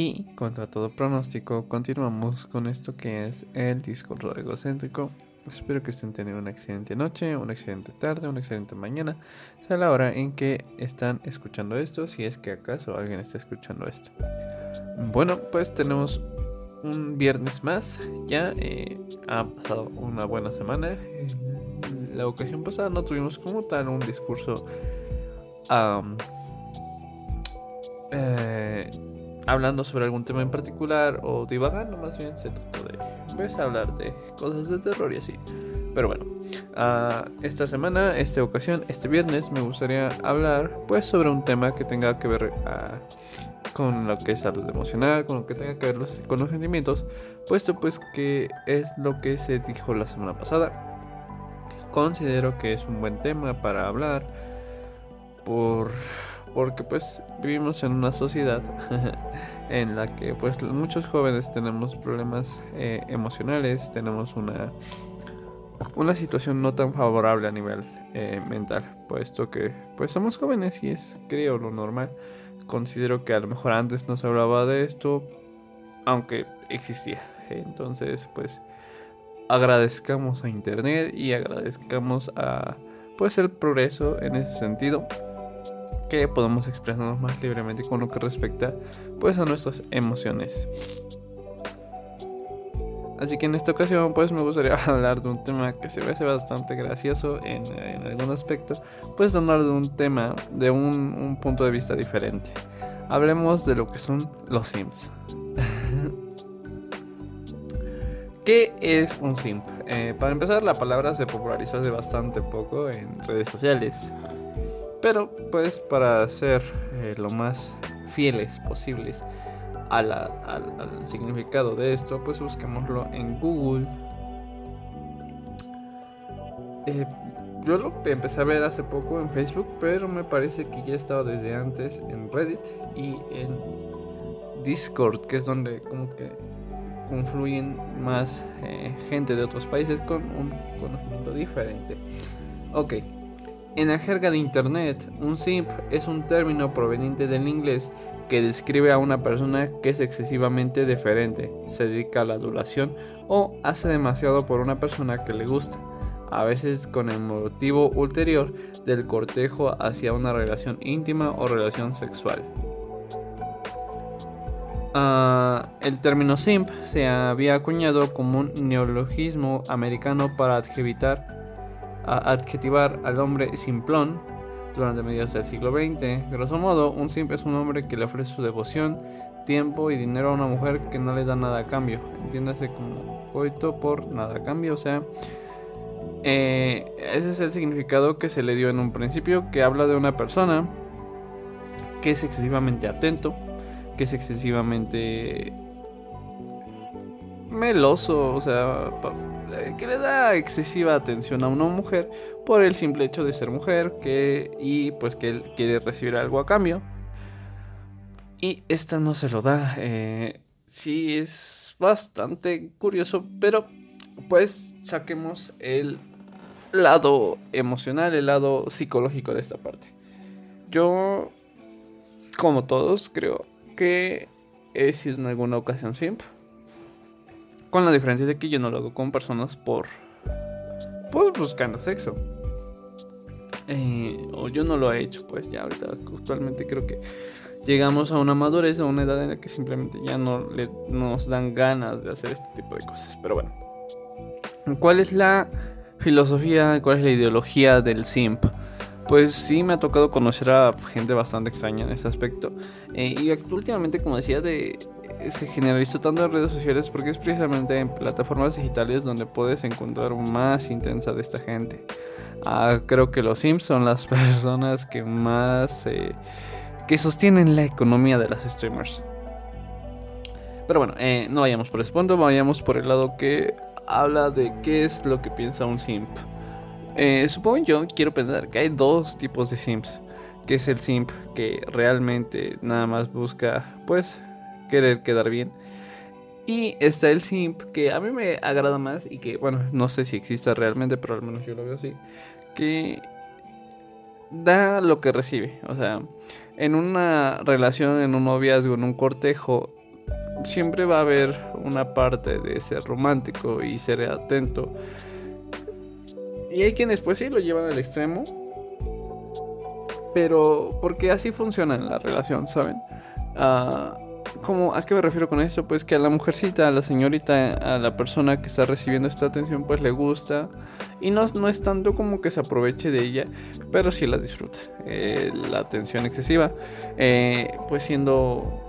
Y contra todo pronóstico, continuamos con esto que es el discurso egocéntrico. Espero que estén teniendo una excelente noche, una excelente tarde, una excelente mañana, sea la hora en que están escuchando esto, si es que acaso alguien está escuchando esto. Bueno, pues tenemos un viernes más, ya eh, ha pasado una buena semana. La ocasión pasada no tuvimos como tal un discurso eh, hablando sobre algún tema en particular o divagando más bien se trató de pues, hablar de cosas de terror y así. Pero bueno, uh, esta semana, esta ocasión, este viernes me gustaría hablar pues sobre un tema que tenga que ver uh, con lo que es salud emocional, con lo que tenga que ver los, con los sentimientos, puesto pues que es lo que se dijo la semana pasada. Considero que es un buen tema para hablar por porque pues vivimos en una sociedad en la que pues muchos jóvenes tenemos problemas eh, emocionales, tenemos una una situación no tan favorable a nivel eh, mental, puesto que pues somos jóvenes y es creo lo normal. Considero que a lo mejor antes no se hablaba de esto, aunque existía. Entonces pues agradezcamos a internet y agradezcamos a pues el progreso en ese sentido que podamos expresarnos más libremente con lo que respecta pues a nuestras emociones. Así que en esta ocasión pues me gustaría hablar de un tema que se ve bastante gracioso en, algún aspecto, pues hablar de un tema de un, punto de vista diferente. Hablemos de lo que son los Sims. ¿Qué es un simp? Eh, para empezar, la palabra se popularizó hace bastante poco en redes sociales. Pero pues para ser eh, lo más fieles posibles al, significado de esto, pues busquémoslo en Google. Eh, yo lo empecé a ver hace poco en Facebook, pero me parece que ya estaba desde antes en Reddit y en Discord, que es donde como que confluyen más eh, gente de otros países con un conocimiento diferente. Ok, en la jerga de Internet, un simp es un término proveniente del inglés que describe a una persona que es excesivamente deferente, se dedica a la adulación o hace demasiado por una persona que le gusta, a veces con el motivo ulterior del cortejo hacia una relación íntima o relación sexual. Ah, el término simp se había acuñado como un neologismo americano para adjevitar adjetivar al hombre simplón durante mediados del siglo XX. Grosso modo, un simp es un hombre que le ofrece su devoción, tiempo y dinero a una mujer que no le da nada a cambio. Entiéndase como coito por nada a cambio, o sea, eh, ese es el significado que se le dio en un principio, que habla de una persona que es excesivamente atento, que es excesivamente meloso, o sea, que le da excesiva atención a una mujer por el simple hecho de ser mujer que y pues que él quiere recibir algo a cambio. Y esta no se lo da eh, sí es bastante curioso pero pues saquemos el lado emocional el lado psicológico de esta parte. Yo como todos creo que he sido en alguna ocasión simp con la diferencia de que yo no lo hago con personas por. Pues buscando sexo. Eh, o yo no lo he hecho, pues ya ahorita actualmente creo que llegamos a una madurez, a una edad en la que simplemente ya no le, nos dan ganas de hacer este tipo de cosas. Pero bueno, ¿cuál es la filosofía, cuál es la ideología del simp? Pues sí, me ha tocado conocer a gente bastante extraña en ese aspecto. Eh, y últimamente, como decía, de se generalizó tanto en redes sociales porque es precisamente en plataformas digitales donde puedes encontrar más intensa de esta gente. Ah, creo que los Sims son las personas que más eh, que sostienen la economía de las streamers. Pero bueno, eh, no vayamos por ese punto, vayamos por el lado que habla de qué es lo que piensa un simp. Eh, supongo yo, quiero pensar que hay dos tipos de sims. Que es el simp que realmente nada más busca, pues, querer quedar bien. Y está el simp, que a mí me agrada más y que, bueno, no sé si exista realmente, pero al menos yo lo veo así. Que da lo que recibe. O sea, en una relación, en un noviazgo, en un cortejo, siempre va a haber una parte de ser romántico y ser atento. Y hay quienes pues sí lo llevan al extremo. Pero porque así funciona en la relación, ¿saben? Ah, como, ¿A qué me refiero con esto? Pues que a la mujercita, a la señorita, a la persona que está recibiendo esta atención, pues le gusta. Y no, no es tanto como que se aproveche de ella, pero sí la disfruta. Eh, la atención excesiva, eh, pues siendo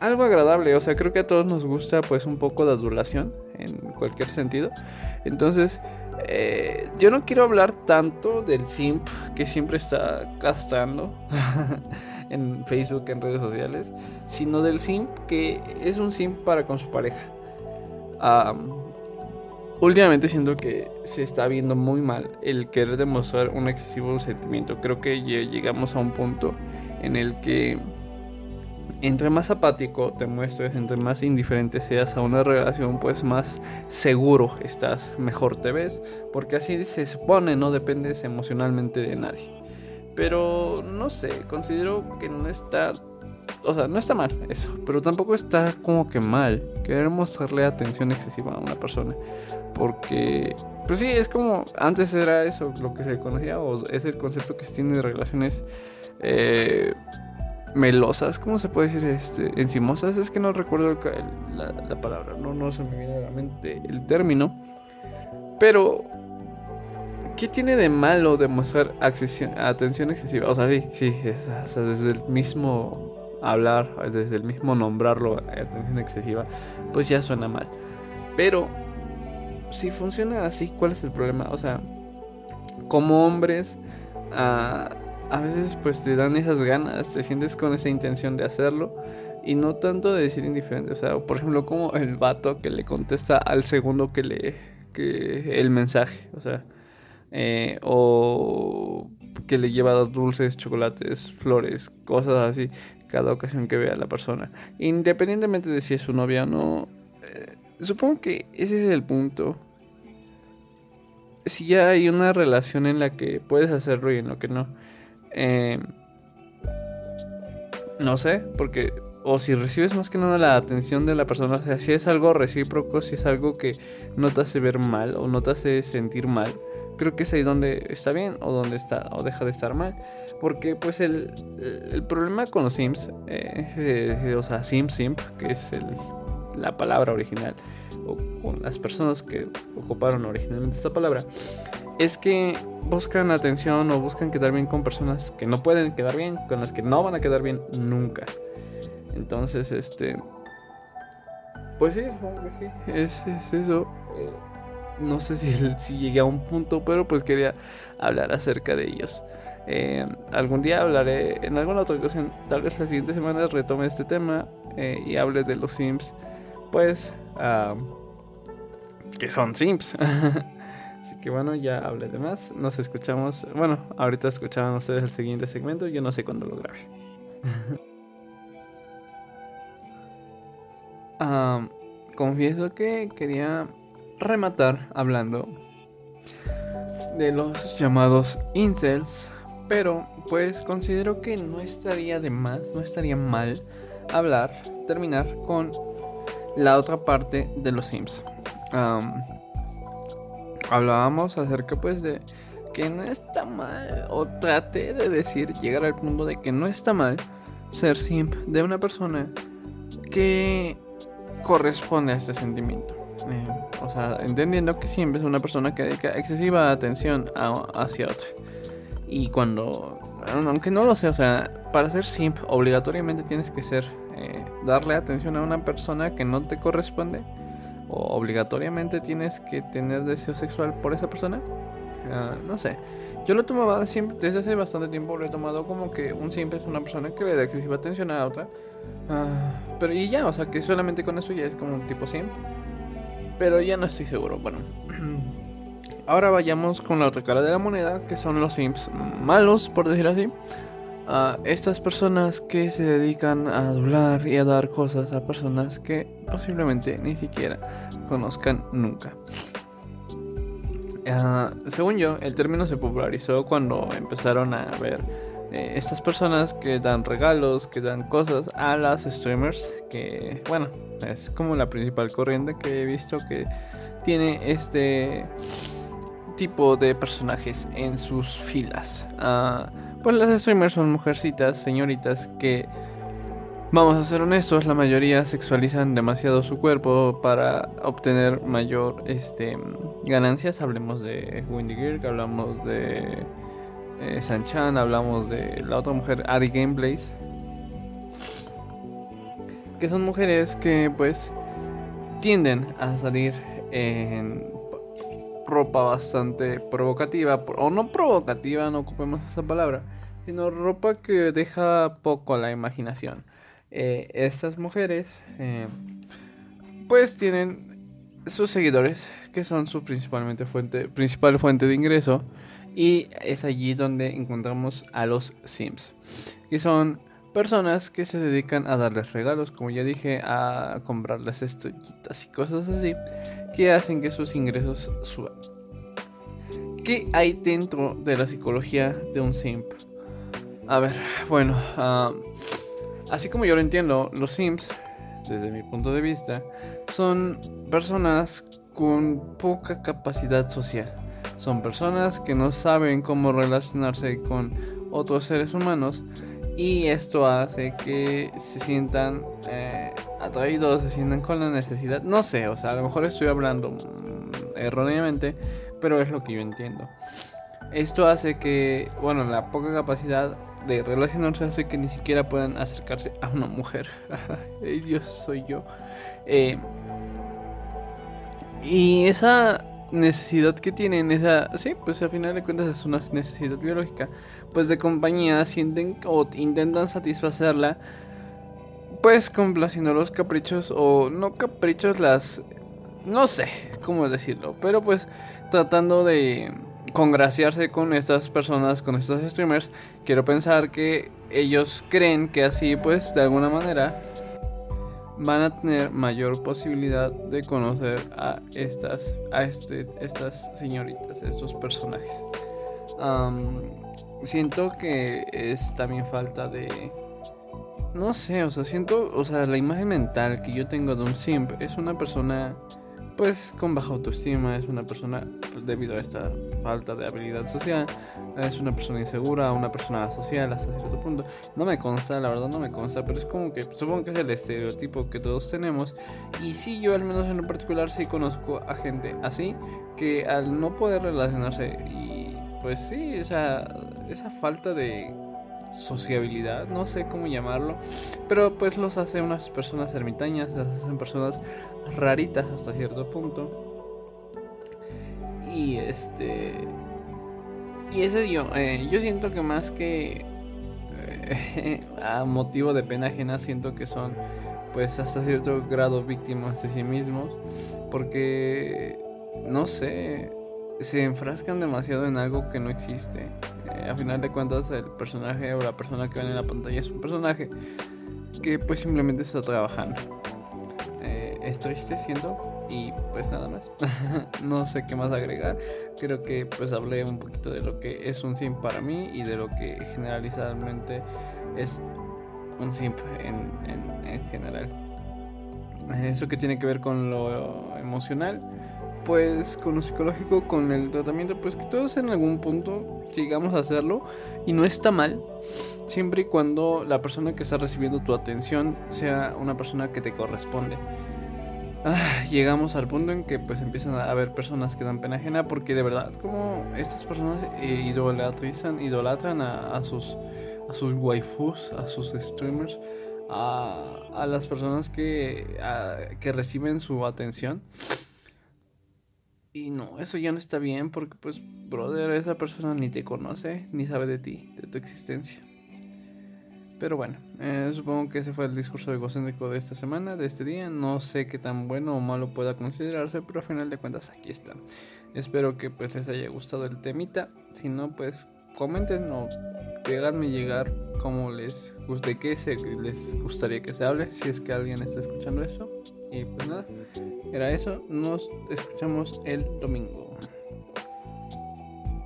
algo agradable. O sea, creo que a todos nos gusta pues un poco de adulación en cualquier sentido. Entonces, eh, yo no quiero hablar tanto del simp que siempre está gastando en Facebook, en redes sociales, sino del simp que es un simp para con su pareja. últimamente siento que se está viendo muy mal el querer demostrar un excesivo sentimiento. Creo que llegamos a un punto en el que entre más apático te muestres, entre más indiferente seas a una relación, pues más seguro estás, mejor te ves, porque así se supone, no dependes emocionalmente de nadie. Pero no sé, considero que no está, o sea, no está mal eso, pero tampoco está como que mal querer mostrarle atención excesiva a una persona, porque pues sí, es como antes era eso lo que se conocía o es el concepto que se tiene de relaciones eh, melosas, ¿cómo se puede decir? Este, encimosas, es que no recuerdo la, palabra, no, no se me viene a la mente el término. Pero, ¿qué tiene de malo demostrar atención excesiva? O sea, sí, sí, desde el mismo hablar, desde el mismo nombrarlo, atención excesiva, pues ya suena mal. Pero, si funciona así, ¿cuál es el problema? O sea, como hombres, uh, a veces pues te dan esas ganas, te sientes con esa intención de hacerlo y no tanto de decir indiferente, o sea, por ejemplo, como el vato que le contesta al segundo que le que el mensaje, o sea, eh, o que le lleva dos dulces, chocolates, flores, cosas así, cada ocasión que vea a la persona, independientemente de si es su novia o no. Eh, supongo que ese es el punto. Si ya hay una relación en la que puedes hacerlo y en lo que no eh, no sé, porque o si recibes más que nada la atención de la persona, o sea, si es algo recíproco, si es algo que no te hace ver mal o no te hace sentir mal, creo que es ahí donde está bien o donde está o deja de estar mal, porque pues el, el problema con los sims, eh, o sea, sim simp, que es el, la palabra original, o con las personas que ocuparon originalmente esta palabra, es que buscan atención o buscan quedar bien con personas que no pueden quedar bien, con las que no van a quedar bien nunca. Entonces, este. Pues sí, es, es eso. Eh, no sé si, llegué a un punto, pero pues quería hablar acerca de ellos. Eh, algún día hablaré, en alguna otra ocasión, tal vez la siguiente semana retome este tema eh, y hable de los Sims. Pues, que son Sims. Que bueno, ya hablé de más. Nos escuchamos. Bueno, ahorita escucharán ustedes el siguiente segmento. Yo no sé cuándo lo grabe. confieso que quería rematar hablando de los llamados incels. Pero pues considero que no estaría de más, no estaría mal hablar, terminar con la otra parte de los Sims hablábamos acerca pues de que no está mal, o traté de decir, llegar al punto de que no está mal ser simp de una persona que corresponde a este sentimiento. Eh, o sea, entendiendo que siempre es una persona que dedica excesiva atención hacia otra. Y cuando, aunque no lo sé, o sea, para ser simp obligatoriamente tienes que ser, eh, darle atención a una persona que no te corresponde o obligatoriamente tienes que tener deseo sexual por esa persona. Ah, no sé. Yo lo tomaba siempre, desde hace bastante tiempo lo he tomado como que un simple es una persona que le da excesiva atención a otra. Ah, pero y ya, o sea que solamente con eso ya es como un tipo simp. Pero ya no estoy seguro. Bueno. Ahora vayamos con la otra cara de la moneda, que son los simps malos, por decir así a estas personas que se dedican a adular y a dar cosas a personas que posiblemente ni siquiera conozcan nunca. Ah, según yo, el término se popularizó cuando empezaron a ver eh, estas personas que dan regalos, que dan cosas a las streamers, que bueno, es como la principal corriente que he visto que tiene este tipo de personajes en sus filas. Ah, pues las streamers son mujercitas, señoritas que, vamos a ser honestos, la mayoría sexualizan demasiado su cuerpo para obtener mayor este, ganancias. Hablemos de Windy Gear, hablamos de eh, Sanchan, hablamos de la otra mujer, Ari Gameplays. Que son mujeres que pues tienden a salir en ropa bastante provocativa, o no provocativa, no ocupemos esa palabra, sino ropa que deja poco a la imaginación. Eh, estas mujeres, eh, pues tienen sus seguidores, que son su principalmente fuente, principal fuente de ingreso, y es allí donde encontramos a los Sims, que son personas que se dedican a darles regalos, como ya dije, a comprarles estrellitas y cosas así, que hacen que sus ingresos suban. ¿Qué hay dentro de la psicología de un simp? A ver, bueno, así como yo lo entiendo, los simps, desde mi punto de vista, son personas con poca capacidad social. Son personas que no saben cómo relacionarse con otros seres humanos y esto hace que se sientan eh, atraídos, se sientan con la necesidad. No sé, o sea, a lo mejor estoy hablando mm, erróneamente, pero es lo que yo entiendo. Esto hace que, bueno, la poca capacidad de relacionarse hace que ni siquiera puedan acercarse a una mujer. Ay, Dios, soy yo. Eh, y esa necesidad que tienen, esa, sí, pues al final de cuentas es una necesidad biológica, pues de compañía sienten o intentan satisfacerla, pues complaciendo los caprichos o no caprichos, las, no sé cómo decirlo, pero pues tratando de congraciarse con estas personas, con estos streamers, quiero pensar que ellos creen que así pues de alguna manera van a tener mayor posibilidad de conocer a estas, a este, estas señoritas, estos personajes. siento que es también falta de... No sé, o sea, siento, o sea, la imagen mental que yo tengo de un simp es una persona pues con baja autoestima, es una persona, pues, debido a esta falta de habilidad social, es una persona insegura, una persona social hasta cierto punto. No me consta, la verdad no me consta, pero es como que supongo que es el estereotipo que todos tenemos. Y sí, yo al menos en lo particular sí conozco a gente así, que al no poder relacionarse y pues sí, o sea, esa falta de sociabilidad, no sé cómo llamarlo, pero pues los hace unas personas ermitañas, las hacen personas raritas hasta cierto punto. Y este y ese yo, eh, yo siento que más que eh, a motivo de pena ajena siento que son pues hasta cierto grado víctimas de sí mismos porque no sé se enfrascan demasiado en algo que no existe. Eh, a final de cuentas, el personaje o la persona que ven en la pantalla es un personaje que pues simplemente está trabajando. Eh, es triste siento y pues nada más. no sé qué más agregar. Creo que pues hablé un poquito de lo que es un sim para mí y de lo que generalizadamente es un simp en, en, en general. Eso que tiene que ver con lo emocional pues con lo psicológico, con el tratamiento, pues que todos en algún punto llegamos a hacerlo y no está mal, siempre y cuando la persona que está recibiendo tu atención sea una persona que te corresponde. Ah, llegamos al punto en que pues empiezan a haber personas que dan pena ajena porque de verdad como estas personas eh, idolatrizan, idolatran a, sus a sus waifus, a sus streamers, a, a las personas que, que reciben su atención. Y no, eso ya no está bien porque pues, brother, esa persona ni te conoce, ni sabe de ti, de tu existencia. Pero bueno, eh, supongo que ese fue el discurso egocéntrico de esta semana, de este día. No sé qué tan bueno o malo pueda considerarse, pero al final de cuentas aquí está. Espero que pues les haya gustado el temita. Si no, pues comenten o déganme llegar cómo les de qué se, les gustaría que se hable, si es que alguien está escuchando eso. Y pues nada, era eso. Nos escuchamos el domingo.